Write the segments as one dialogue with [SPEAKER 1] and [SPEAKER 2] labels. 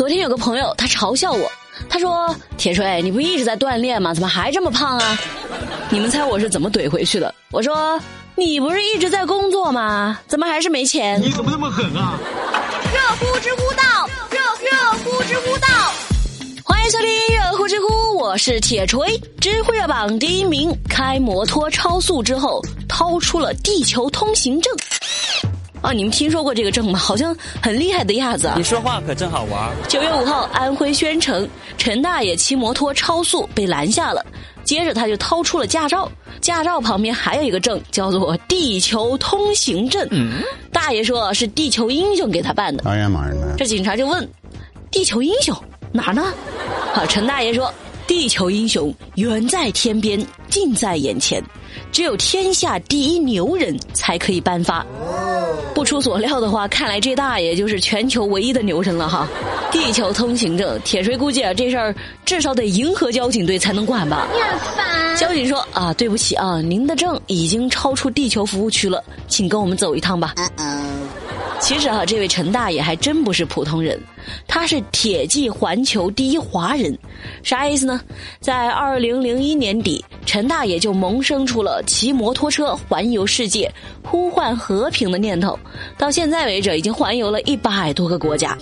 [SPEAKER 1] 昨天有个朋友他嘲笑我，他说：“铁锤，你不一直在锻炼吗？怎么还这么胖啊？”你们猜我是怎么怼回去的？我说：“你不是一直在工作吗？怎么还是没钱？”
[SPEAKER 2] 你怎么那么狠啊？
[SPEAKER 3] 热乎知乎到，热热乎知乎到。
[SPEAKER 1] 欢迎收听热乎知乎，我是铁锤。知乎热榜第一名，开摩托超速之后掏出了地球通行证。啊，你们听说过这个证吗？好像很厉害的样子。
[SPEAKER 4] 你说话可真好玩。
[SPEAKER 1] 九月五号，安徽宣城陈大爷骑摩托超速被拦下了，接着他就掏出了驾照，驾照旁边还有一个证，叫做地球通行证。嗯，大爷说是地球英雄给他办的。
[SPEAKER 2] 哎呀妈呀！
[SPEAKER 1] 这警察就问：地球英雄哪儿呢？好，陈大爷说：地球英雄远在天边，近在眼前。只有天下第一牛人才可以颁发。不出所料的话，看来这大爷就是全球唯一的牛人了哈。地球通行证，铁锤估计啊，这事儿至少得银河交警队才能管吧。
[SPEAKER 3] 你很烦。
[SPEAKER 1] 交警说啊，对不起啊，您的证已经超出地球服务区了，请跟我们走一趟吧。其实哈，这位陈大爷还真不是普通人，他是铁骑环球第一华人，啥意思呢？在二零零一年底，陈大爷就萌生出了骑摩托车环游世界、呼唤和平的念头，到现在为止，已经环游了一百多个国家。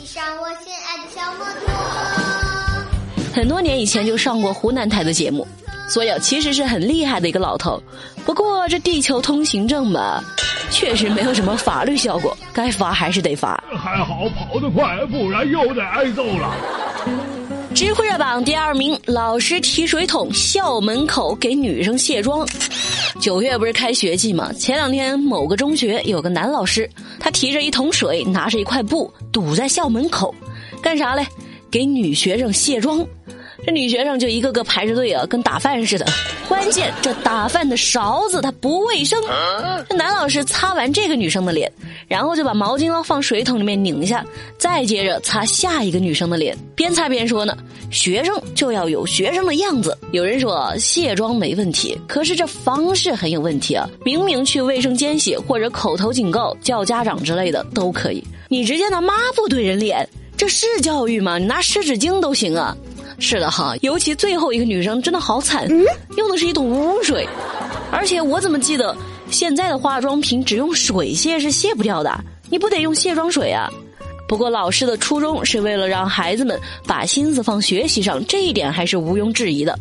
[SPEAKER 1] 很多年以前就上过湖南台的节目，所以其实是很厉害的一个老头。不过这地球通行证吧。确实没有什么法律效果，该罚还是得罚。
[SPEAKER 2] 还好跑得快，不然又得挨揍了。
[SPEAKER 1] 知乎热榜第二名，老师提水桶校门口给女生卸妆。九月不是开学季吗？前两天某个中学有个男老师，他提着一桶水，拿着一块布堵在校门口，干啥嘞？给女学生卸妆。这女学生就一个个排着队啊，跟打饭似的。关键这打饭的勺子它不卫生。这男老师擦完这个女生的脸，然后就把毛巾放水桶里面拧一下，再接着擦下一个女生的脸。边擦边说呢：“学生就要有学生的样子。”有人说卸妆没问题，可是这方式很有问题啊！明明去卫生间洗，或者口头警告、叫家长之类的都可以，你直接拿抹布怼人脸，这是教育吗？你拿湿纸巾都行啊！是的哈，尤其最后一个女生真的好惨，用的是一桶污水，而且我怎么记得现在的化妆品只用水卸是卸不掉的，你不得用卸妆水啊？不过老师的初衷是为了让孩子们把心思放学习上，这一点还是毋庸置疑的。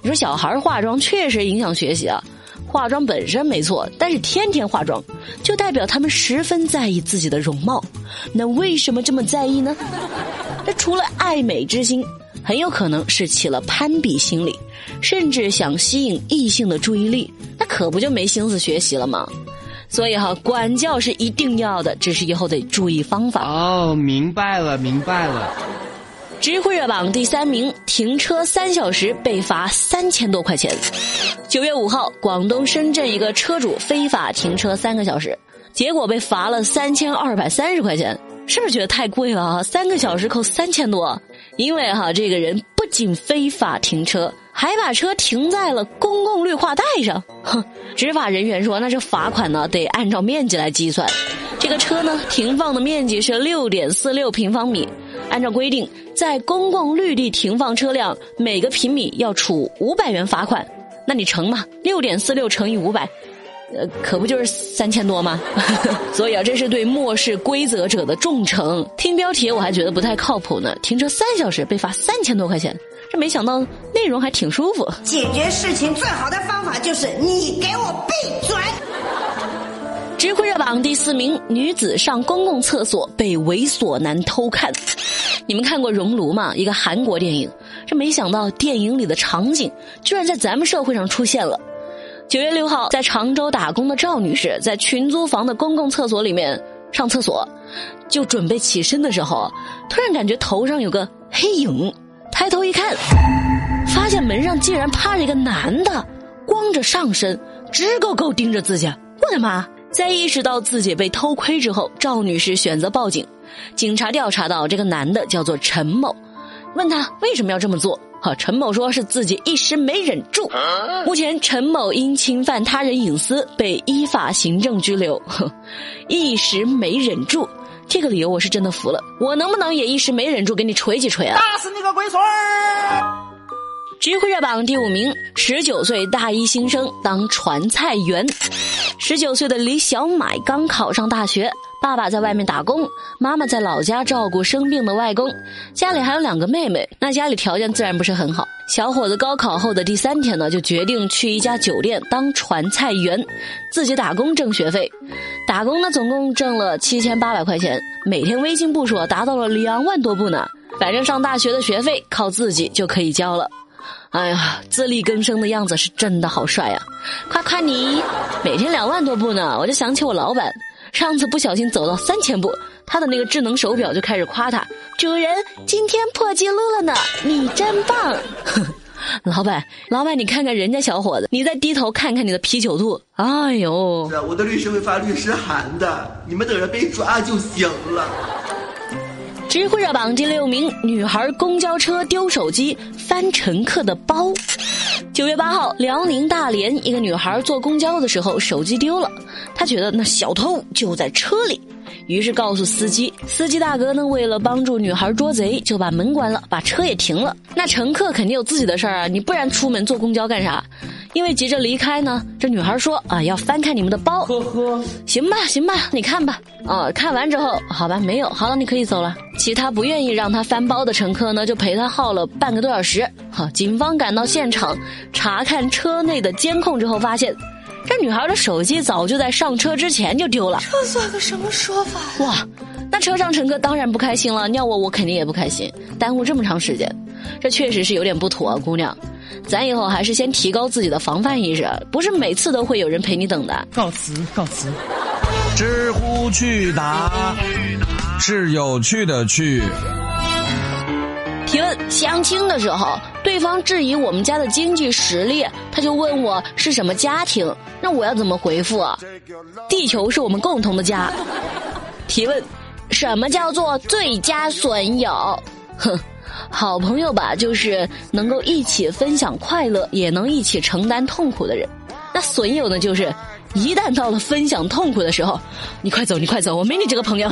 [SPEAKER 1] 你说小孩化妆确实影响学习啊，化妆本身没错，但是天天化妆就代表他们十分在意自己的容貌，那为什么这么在意呢？那除了爱美之心。很有可能是起了攀比心理，甚至想吸引异性的注意力，那可不就没心思学习了吗？所以哈，管教是一定要的，只是以后得注意方法。
[SPEAKER 4] 哦，明白了，明白了。
[SPEAKER 1] 知乎热榜第三名，停车三小时被罚三千多块钱。九月五号，广东深圳一个车主非法停车三个小时，结果被罚了三千二百三十块钱。是不是觉得太贵了啊？三个小时扣三千多，因为哈这个人不仅非法停车，还把车停在了公共绿化带上。哼，执法人员说，那这罚款呢得按照面积来计算。这个车呢停放的面积是六点四六平方米，按照规定，在公共绿地停放车辆每个平米要处五百元罚款。那你乘嘛，六点四六乘以五百。呃，可不就是三千多吗？所以啊，这是对漠视规则者的重惩。听标题我还觉得不太靠谱呢，停车三小时被罚三千多块钱，这没想到内容还挺舒服。
[SPEAKER 5] 解决事情最好的方法就是你给我闭嘴。
[SPEAKER 1] 知乎热榜第四名，女子上公共厕所被猥琐男偷看。你们看过《熔炉》吗？一个韩国电影。这没想到电影里的场景居然在咱们社会上出现了。九月六号，在常州打工的赵女士在群租房的公共厕所里面上厕所，就准备起身的时候，突然感觉头上有个黑影，抬头一看，发现门上竟然趴着一个男的，光着上身，直勾勾盯着自己。我的妈！在意识到自己被偷窥之后，赵女士选择报警。警察调查到，这个男的叫做陈某，问他为什么要这么做。好，陈某说是自己一时没忍住。目前，陈某因侵犯他人隐私被依法行政拘留。一时没忍住，这个理由我是真的服了。我能不能也一时没忍住给你捶几锤啊？
[SPEAKER 6] 打死你个龟孙儿！
[SPEAKER 1] 知乎热榜第五名，十九岁大一新生当传菜员。十九岁的李小买刚考上大学，爸爸在外面打工，妈妈在老家照顾生病的外公，家里还有两个妹妹，那家里条件自然不是很好。小伙子高考后的第三天呢，就决定去一家酒店当传菜员，自己打工挣学费。打工呢，总共挣了七千八百块钱，每天微信步数达到了两万多步呢。反正上大学的学费靠自己就可以交了。哎呀，自力更生的样子是真的好帅呀！夸夸你，每天两万多步呢，我就想起我老板，上次不小心走到三千步，他的那个智能手表就开始夸他：“主人，今天破纪录了呢，你真棒！” 老板，老板，你看看人家小伙子，你再低头看看你的啤酒肚，哎呦！
[SPEAKER 7] 我的律师会发律师函的，你们等着被抓就行了。
[SPEAKER 1] 知乎热榜第六名，女孩公交车丢手机翻乘客的包。九月八号，辽宁大连一个女孩坐公交的时候手机丢了，她觉得那小偷就在车里，于是告诉司机。司机大哥呢，为了帮助女孩捉贼，就把门关了，把车也停了。那乘客肯定有自己的事儿啊，你不然出门坐公交干啥？因为急着离开呢，这女孩说啊，要翻看你们的包。呵呵，行吧，行吧，你看吧。啊，看完之后，好吧，没有，好了，你可以走了。其他不愿意让他翻包的乘客呢，就陪他耗了半个多小时。好，警方赶到现场查看车内的监控之后，发现这女孩的手机早就在上车之前就丢了。
[SPEAKER 3] 这算个什么说法
[SPEAKER 1] 呀？哇，那车上乘客当然不开心了。要我，我肯定也不开心。耽误这么长时间，这确实是有点不妥啊，姑娘。咱以后还是先提高自己的防范意识，不是每次都会有人陪你等的。
[SPEAKER 6] 告辞，告辞。知乎趣答是有趣的趣。
[SPEAKER 1] 提问：相亲的时候，对方质疑我们家的经济实力，他就问我是什么家庭，那我要怎么回复啊？地球是我们共同的家。提问：什么叫做最佳损友？哼。好朋友吧，就是能够一起分享快乐，也能一起承担痛苦的人。那损友呢，就是一旦到了分享痛苦的时候，你快走，你快走，我没你这个朋友。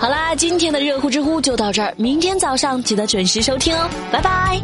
[SPEAKER 1] 好啦，今天的热乎知乎就到这儿，明天早上记得准时收听哦，拜拜。